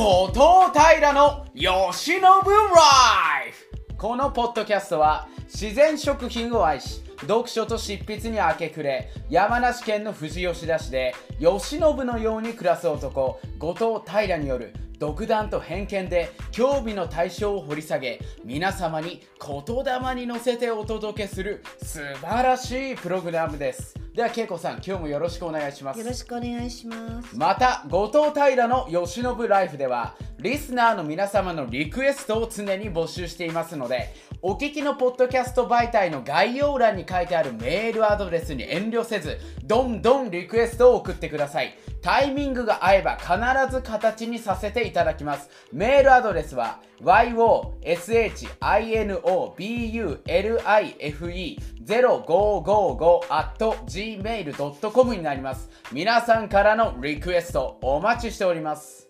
後藤平の慶喜ライフ。このポッドキャストは自然食品を愛し読書と執筆に明け暮れ山梨県の富士吉田市で慶喜のように暮らす男後藤平による独断と偏見で興味の対象を掘り下げ皆様に言霊に乗せてお届けする素晴らしいプログラムです。では恵子さん今日もよろしくお願いします。よろしくお願いします。また後藤平の吉信ライフではリスナーの皆様のリクエストを常に募集していますのでお聞きのポッドキャスト媒体の概要欄に書いてあるメールアドレスに遠慮せずどんどんリクエストを送ってくださいタイミングが合えば必ず形にさせていただきます。メールアドレスは yoshinobulife0555-gmail.com になります。皆さんからのリクエストお待ちしております。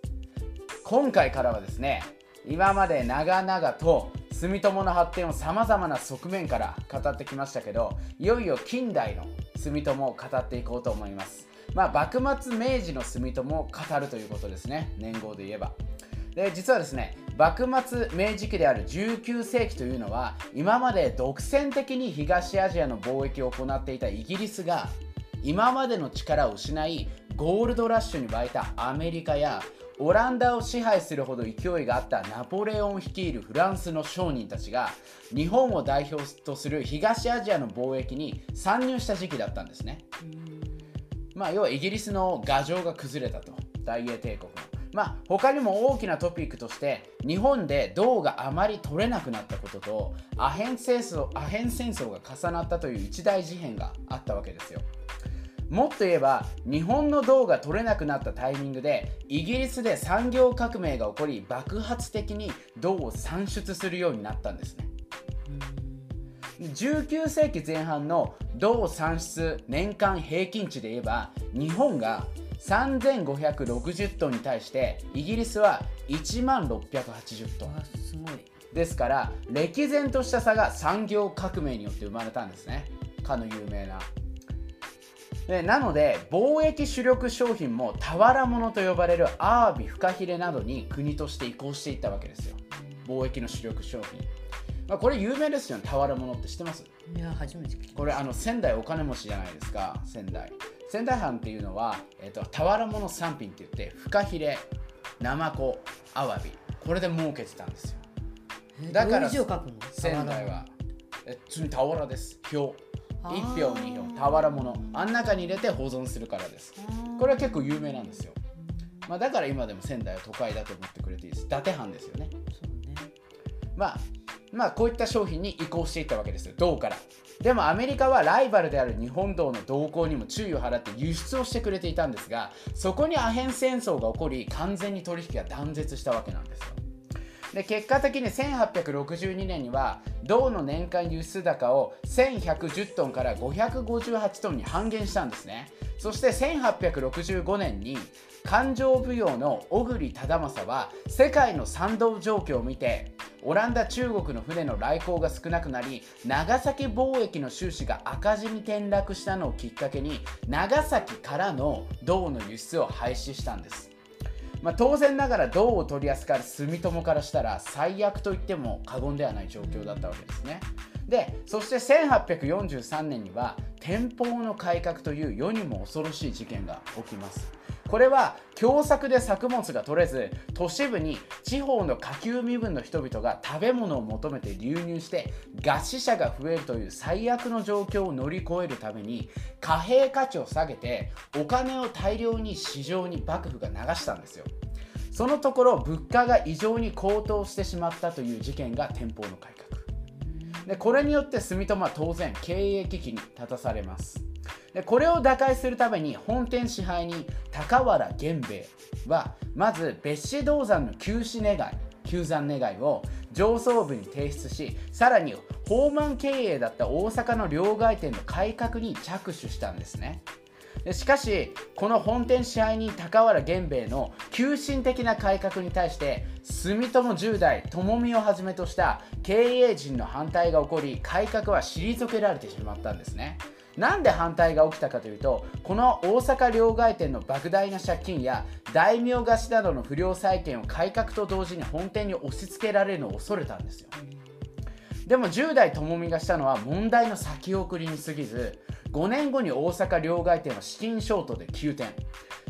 今回からはですね今まで長々と住友の発展をさまざまな側面から語ってきましたけどいよいよ近代の住友を語っていこうと思います。まあ幕末明治の住友を語るということですね。年号で言えば。で実はですね幕末明治期である19世紀というのは今まで独占的に東アジアの貿易を行っていたイギリスが今までの力を失いゴールドラッシュに沸いたアメリカやオランダを支配するほど勢いがあったナポレオン率いるフランスの商人たちが日本を代表とする東アジアの貿易に参入した時期だったんですね。まあ要はイギリスの牙城が崩れたと大英帝国の。まあ他にも大きなトピックとして日本で銅があまり取れなくなったこととアヘン戦争アヘン戦争が重なったという一大事変があったわけですよ。もっと言えば日本の銅が取れなくなったタイミングでイギリスで産業革命が起こり爆発的に銅を産出するようになったんですね。19世紀前半の銅産出年間平均値で言えば日本が3560トンに対してイギリスは1万680トンあすごい。ですから歴然とした差が産業革命によって生まれたんですね。かの有名な。でなので貿易主力商品も俵物と呼ばれるアワビフカヒレなどに国として移行していったわけですよ。貿易の主力商品、まあ、これ有名ですよね。俵物って知ってます？いや初めて。これあの仙台お金持ちじゃないですか。仙台。仙台藩っていうのは、えっと俵物三品って言ってフカヒレナマコアワビ。これで儲けてたんですよ。えだから？仙台は。え普通に俵です。表あー。1票2票俵物。あん中に入れて保存するからです。これは結構有名なんですよ、まあ、だから今でも仙台は都会だと思ってくれていいです。伊達藩ですよね。そうね。まあまあこういった商品に移行していったわけです銅から。でもアメリカはライバルである日本銅の動向にも注意を払って輸出をしてくれていたんですがそこにアヘン戦争が起こり完全に取引が断絶したわけなんですよ。で結果的に1862年には銅の年間輸出高を1110トンから558トンに半減したんですね。そして1865年に勘定奉行の小栗忠政は世界の賛同状況を見てオランダ中国の船の来航が少なくなり長崎貿易の収支が赤字に転落したのをきっかけに長崎からの銅の輸出を廃止したんですまあ、当然ながら銅を取り扱う住友からしたら最悪と言っても過言ではない状況だったわけですね。でそして1843年には天保の改革という世にも恐ろしい事件が起きます。これは凶作で作物が取れず都市部に地方の下級身分の人々が食べ物を求めて流入して餓死者が増えるという最悪の状況を乗り越えるために貨幣価値を下げてお金を大量に市場に幕府が流したんですよそのところ物価が異常に高騰してしまったという事件が天保の改革。でこれによって住友は当然経営危機に立たされます。でこれを打開するために本店支配人高原源兵衛はまず別紙銅山の休止願い休山願いを上層部に提出しさらに放満経営だった大阪の両替店の改革に着手したんですね。でしかしこの本店支配人高原源兵衛の急進的な改革に対して住友10代友美をはじめとした経営陣の反対が起こり改革は退けられてしまったんですね。なんで反対が起きたかというとこの大阪両替店の莫大な借金や大名貸しなどの不良債権を改革と同時に本店に押し付けられるのを恐れたんですよ。でも10代ともみがしたのは問題の先送りに過ぎず5年後に大阪両替店は資金ショートで急転。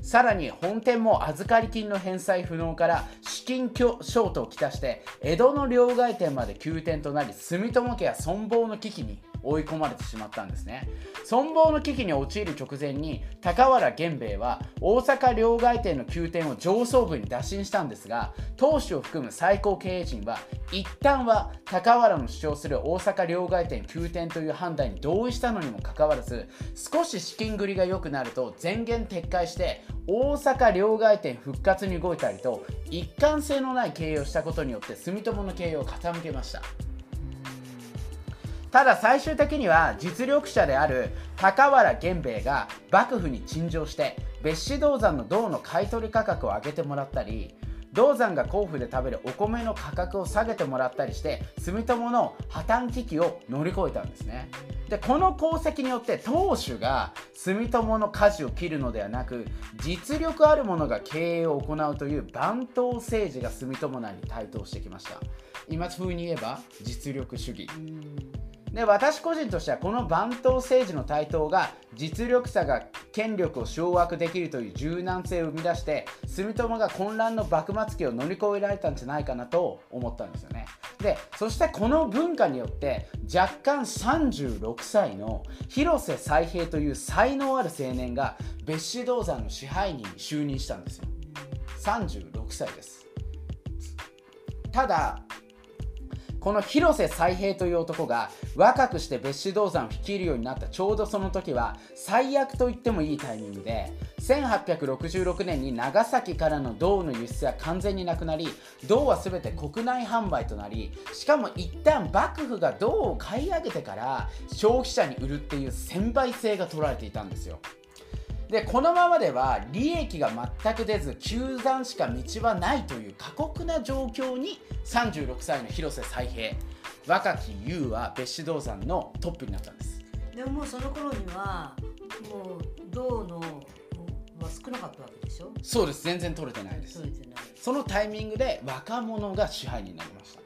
さらに本店も預かり金の返済不能から資金ショートをきたして江戸の両替店まで急転となり住友家は存亡の危機に追い込まれてしまったんですね。存亡の危機に陥る直前に高原源兵衛は大阪両替店の急転を上層部に打診したんですが当主を含む最高経営陣は一旦は高原の主張する大阪両替店急転という判断に同意したのにもかかわらず少し資金繰りが良くなると全言撤回して大阪両替店復活に動いたりと一貫性のない経営をしたことによって住友の経営を傾けました。ただ最終的には実力者である高原源兵衛が幕府に陳情して別紙銅山の銅の買取価格を上げてもらったり銅山が甲府で食べるお米の価格を下げてもらったりして住友の破綻危機を乗り越えたんですね。でこの功績によって当主が住友の舵を切るのではなく実力ある者が経営を行うという番頭政治が住友内に台頭してきました。今風に言えば実力主義。で私個人としてはこの番頭政治の台頭が実力者が権力を掌握できるという柔軟性を生み出して住友が混乱の幕末期を乗り越えられたんじゃないかなと思ったんですよね。でそしてこの文化によって若干36歳の広瀬彩平という才能ある青年が別紙銅山の支配人に就任したんですよ。36歳です。ただこの広瀬彩平という男が若くして別紙銅山を率いるようになったちょうどその時は最悪と言ってもいいタイミングで1866年に長崎からの銅の輸出は完全になくなり銅は全て国内販売となりしかも一旦幕府が銅を買い上げてから消費者に売るっていう専売制が取られていたんですよ。でこのままでは利益が全く出ず急山しか道はないという過酷な状況に36歳の広瀬彩平若き優は別紙銅山のトップになったんです。でももうその頃にはもう銅のは少なかったわけでしょ？そうです。全然取れてないです。そのタイミングで若者が支配になりました。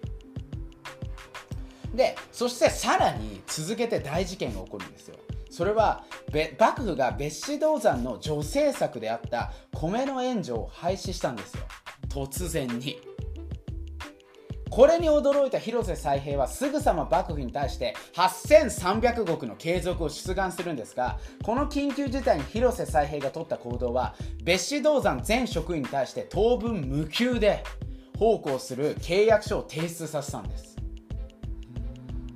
でそしてさらに続けて大事件が起こるんですよ。それはべ幕府が別紙銅山の女性策であった米の援助を廃止したんですよ。突然に。これに驚いた広瀬彩平はすぐさま幕府に対して8300石の継続を出願するんですがこの緊急事態に広瀬彩平が取った行動は別紙銅山全職員に対して当分無給で奉公する契約書を提出させたんです。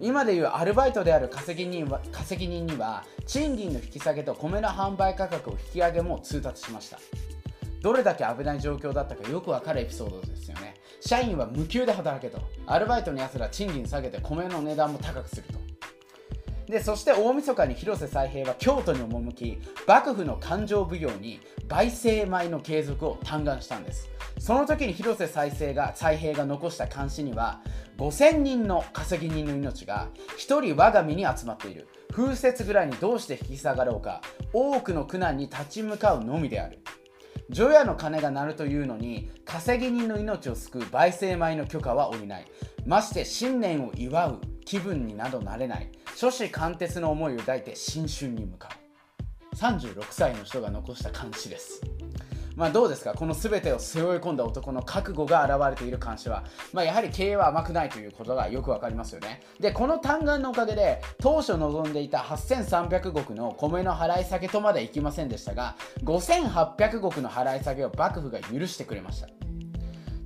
今でいうアルバイトである稼ぎ人は稼ぎ人には賃金の引き下げと米の販売価格を引き上げも通達しました。どれだけ危ない状況だったかよくわかるエピソードですよね。社員は無給で働けと。アルバイトのやつら賃金下げて米の値段も高くすると。でそして大晦日に広瀬彩平は京都に赴き幕府の勘定奉行に焙煎米の継続を嘆願したんです。その時に広瀬彩平が彩平が残した監視には5000人の稼ぎ人の命が1人我が身に集まっている。風雪ぐらいにどうして引き下がろうか多くの苦難に立ち向かうのみである。除夜の鐘が鳴るというのに稼ぎ人の命を救う焙煎米の許可は下りない。まして新年を祝う気分になどなれない。諸子貫徹の思いを抱いて新春に向かう。36歳の人が残した監視です。まあどうですか？この全てを背負い込んだ男の覚悟が現れている監視は、まあ、やはり経営は甘くないということがよくわかりますよね。でこの嘆願のおかげで当初望んでいた8300石の米の払い下げとまでいきませんでしたが5800石の払い下げを幕府が許してくれました。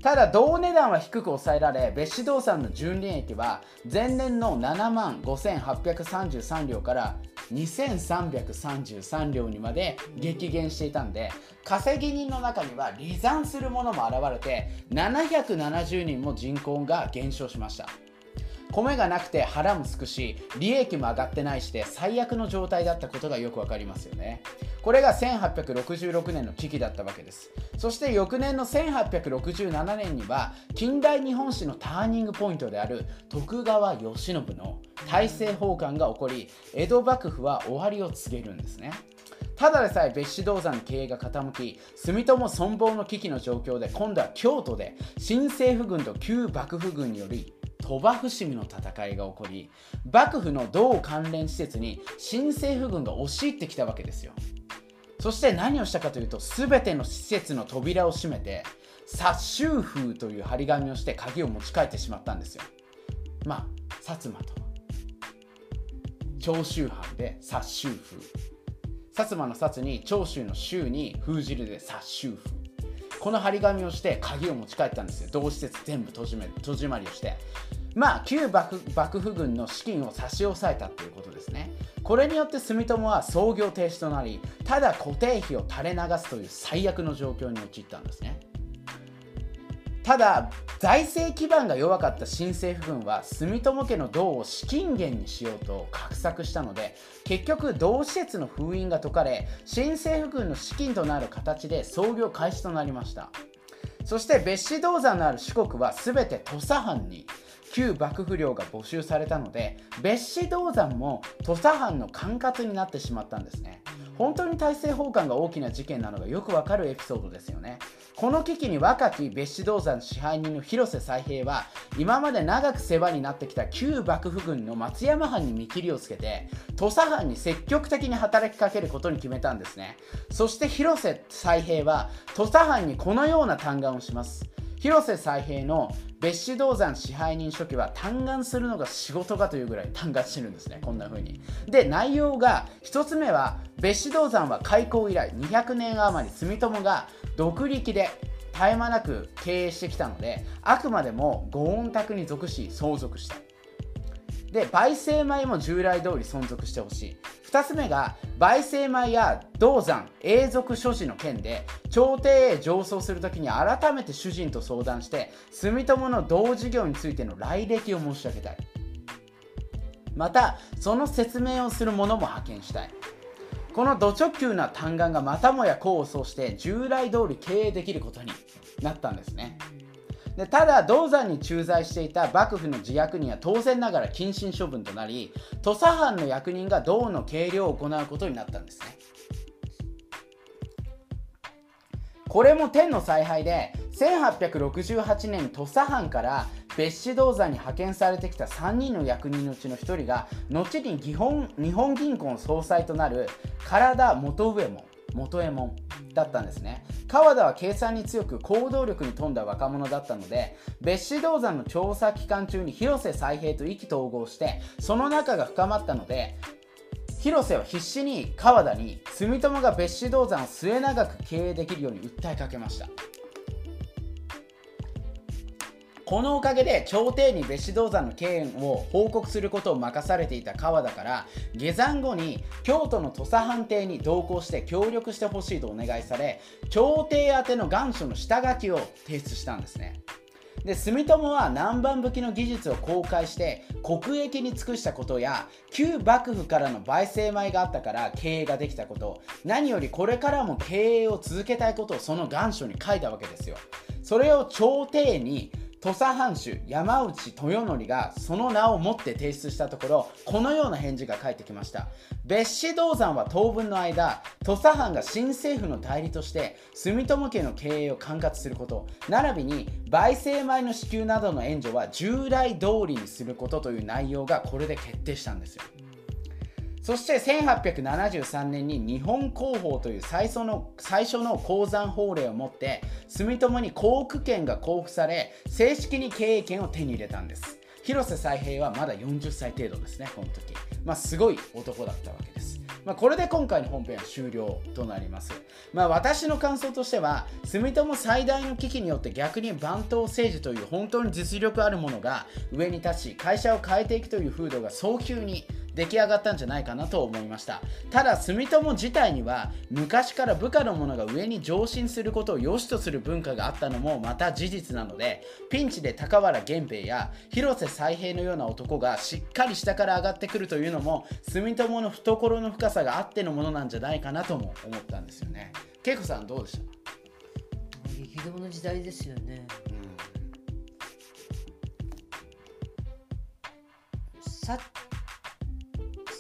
ただ同値段は低く抑えられ別紙動産の純利益は前年の7万5833両から2333両にまで激減していたんで稼ぎ人の中には離散する者も現れて770人も人口が減少しました。米がなくて腹もすくし利益も上がってないして最悪の状態だったことがよくわかりますよね。これが1866年の危機だったわけです。そして翌年の1867年には近代日本史のターニングポイントである徳川慶喜の大政奉還が起こり江戸幕府は終わりを告げるんですね。ただでさえ別紙銅山の経営が傾き住友存亡の危機の状況で今度は京都で新政府軍と旧幕府軍により鳥羽伏見の戦いが起こり幕府の銅関連施設に新政府軍が押し入ってきたわけですよ。そして何をしたかというと全ての施設の扉を閉めて殺州風という張り紙をして鍵を持ち帰ってしまったんですよ。まあ薩摩と。長州藩で殺州風。薩摩の薩に長州の州に封じるで殺州風。この張り紙をして鍵を持ち帰ったんですよ。同施設全部閉じめ閉じまりをして。まあ旧幕府軍の資金を差し押さえたっていうことですね。これによって住友は操業停止となりただ固定費を垂れ流すという最悪の状況に陥ったんですね。ただ財政基盤が弱かった新政府軍は住友家の銅を資金源にしようと画策したので結局銅施設の封印が解かれ新政府軍の資金となる形で操業開始となりました。そして別紙銅山のある四国は全て土佐藩に旧幕府領が募集されたので別紙銅山も土佐藩の管轄になってしまったんですね。本当に大政奉還が大きな事件なのがよくわかるエピソードですよね。この危機に若き別紙銅山支配人の広瀬才平は今まで長く世話になってきた旧幕府軍の松山藩に見切りをつけて土佐藩に積極的に働きかけることに決めたんですね。そして広瀬才平は土佐藩にこのような嘆願をします広瀬再平の別紙銅山支配人書記は嘆願するのが仕事かというぐらい嘆願してるんですね。こんな風に。で内容が1つ目は別紙銅山は開港以来200年余り住友が独力で絶え間なく経営してきたのであくまでもご恩宅に属し相続した。で焙煎米も従来通り存続してほしい。2つ目が焙煎米や銅山永続所持の件で朝廷へ上奏するときに改めて主人と相談して住友の銅事業についての来歴を申し上げたい。またその説明をする者も派遣したい。この土直球な嘆願がまたもや功を奏して従来通り経営できることになったんですね。でただ銅山に駐在していた幕府の自役人は当然ながら謹慎処分となり土佐藩の役人が銅の計量を行うことになったんですね。これも天の采配で1868年土佐藩から別紙銅山に派遣されてきた3人の役人のうちの1人が後に日本日本銀行の総裁となる唐田元上門。元右衛門だったんですね。川田は計算に強く行動力に富んだ若者だったので別紙銅山の調査期間中に広瀬再平と意気投合してその仲が深まったので広瀬は必死に川田に住友が別紙銅山を末永く経営できるように訴えかけました。このおかげで朝廷に別紙銅山の経営を報告することを任されていた川田から下山後に京都の土佐藩邸に同行して協力してほしいとお願いされ朝廷宛ての願書の下書きを提出したんですね。で住友は南蛮武器の技術を公開して国益に尽くしたことや旧幕府からの焙煎米があったから経営ができたこと何よりこれからも経営を続けたいことをその願書に書いたわけですよ。それを朝廷に土佐藩主山内豊則がその名を持って提出したところこのような返事が返ってきました。別紙銅山は当分の間土佐藩が新政府の代理として住友家の経営を管轄すること並びに焙煎米の支給などの援助は従来通りにすることという内容がこれで決定したんですよ。そして1873年に日本工法という最初の最初の鉱山法令をもって住友に航空権が交付され正式に経営権を手に入れたんです。広瀬才平はまだ40歳程度ですねこの時。まあすごい男だったわけです。まあ、これで今回の本編は終了となります。まあ、私の感想としては、住友最大の危機によって逆に番頭政治という本当に実力あるものが上に立ち、会社を変えていくという風土が早急に出来上がったんじゃないかなと思いました。ただ住友自体には昔から部下の者が上に上進することを良しとする文化があったのもまた事実なのでピンチで高原源平や広瀬彩平のような男がしっかり下から上がってくるというのも住友の懐の深さがあってのものなんじゃないかなとも思ったんですよね。恵子さんどうでした？激動の時代ですよね。薩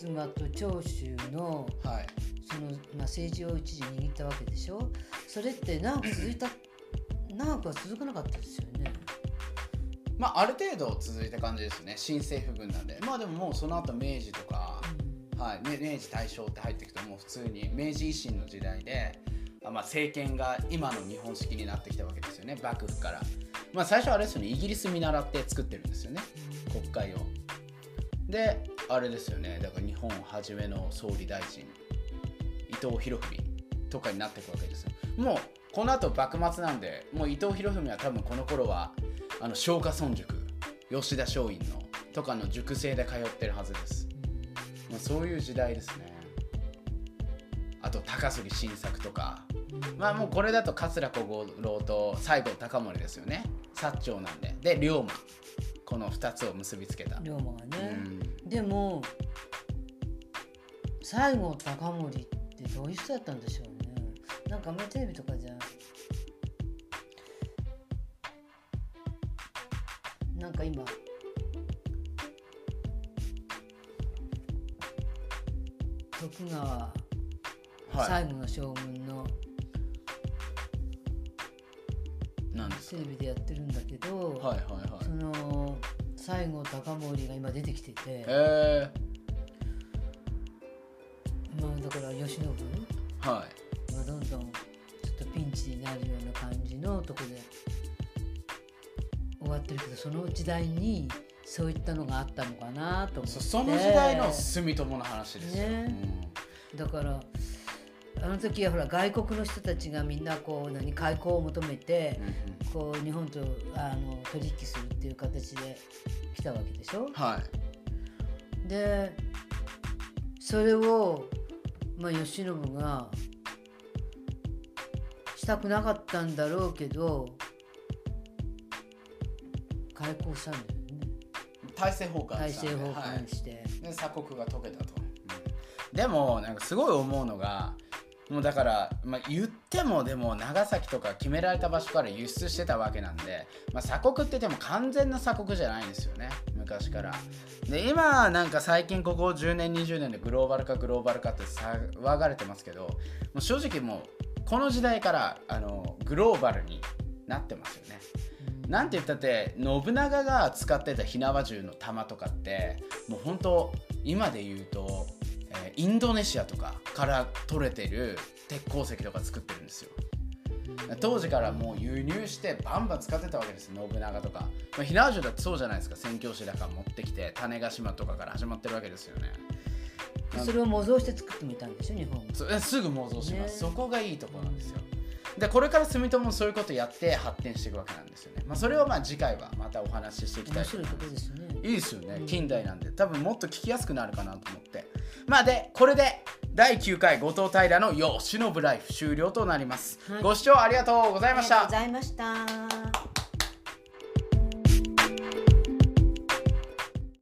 摩と長州のはい。その、まあ、政治を一時握ったわけでしょ？それって長く続いた 長くは続かなかったですよね。まあある程度続いた感じですね。新政府軍なんで。まあでももうその後明治とか、はい、ね明治大正って入っていくともう普通に明治維新の時代であまあ政権が今の日本式になってきたわけですよね。幕府から。まあ最初はあれですよね。イギリス見習って作ってるんですよね。国会を。であれですよね。だから日本初めの総理大臣。伊藤博文とかになっていくわけですよ。もうこの後幕末なんでもう伊藤博文は多分この頃はあの松下村塾。吉田松陰のとかの塾生で通ってるはずです。まあ、そういう時代ですね。あと高杉晋作とか。まあもうこれだと桂小五郎と西郷隆盛ですよね。薩長なんで。で龍馬。この2つを結びつけた、龍馬がうね、ん、でも西郷隆盛ってどういう人だったんでしょうね。なんかあんまりテレビとかじゃなんか今徳川はい。最後の将軍のなんですテレビでやってるんだけど、はいはいはい。その西郷隆盛が今出てきてて、えまあだから慶喜ー、はい。がどんどんちょっとピンチになるような感じのとこで。終わってるけどその時代にそういったのがあったのかなと思って。そその時代の住友の話ですよ、ね。だからあの時はほら外国の人たちがみんなこう何開港を求めてこう日本とあの取引するっていう形で来たわけでしょ？はい。でそれを、まあ、慶喜がしたくなかったんだろうけど開港したんだよね。大政奉還大政奉はい。還して、で鎖国が解けたと、うん。でもなんかすごい思うのがもうだから、まあ、言ってもでも長崎とか決められた場所から輸出してたわけなんで、まあ、鎖国ってでも完全な鎖国じゃないんですよね昔から。で今なんか最近ここ10年20年でグローバル化グローバル化って騒がれてますけどもう正直もうこの時代からあのグローバルになってますよね。なんて言ったって信長が使ってた火縄銃の弾とかってもう本当今で言うと、えーインドネシアとかから取れてる鉄鉱石とか作ってるんですよ。当時からもう輸入してバンバン使ってたわけです信長とか、まあ、火縄銃だってそうじゃないですか。宣教師だから持ってきて種子島とかから始まってるわけですよね。それを模造して作ってみたんでしょ？日本。すぐ妄想します、ね。そこがいいところなんですよ。でこれから住友もそういうことやって発展していくわけなんですよね、まあ、それをまあ次回はまたお話ししていきたいと面白い思いですね。いいですよね。うん。近代なんで。多分もっと聞きやすくなるかなと思ってまあでこれで第9回後藤平の「よしのぶライフ」終了となります、はい。ご視聴ありがとうございました。ありがとうございました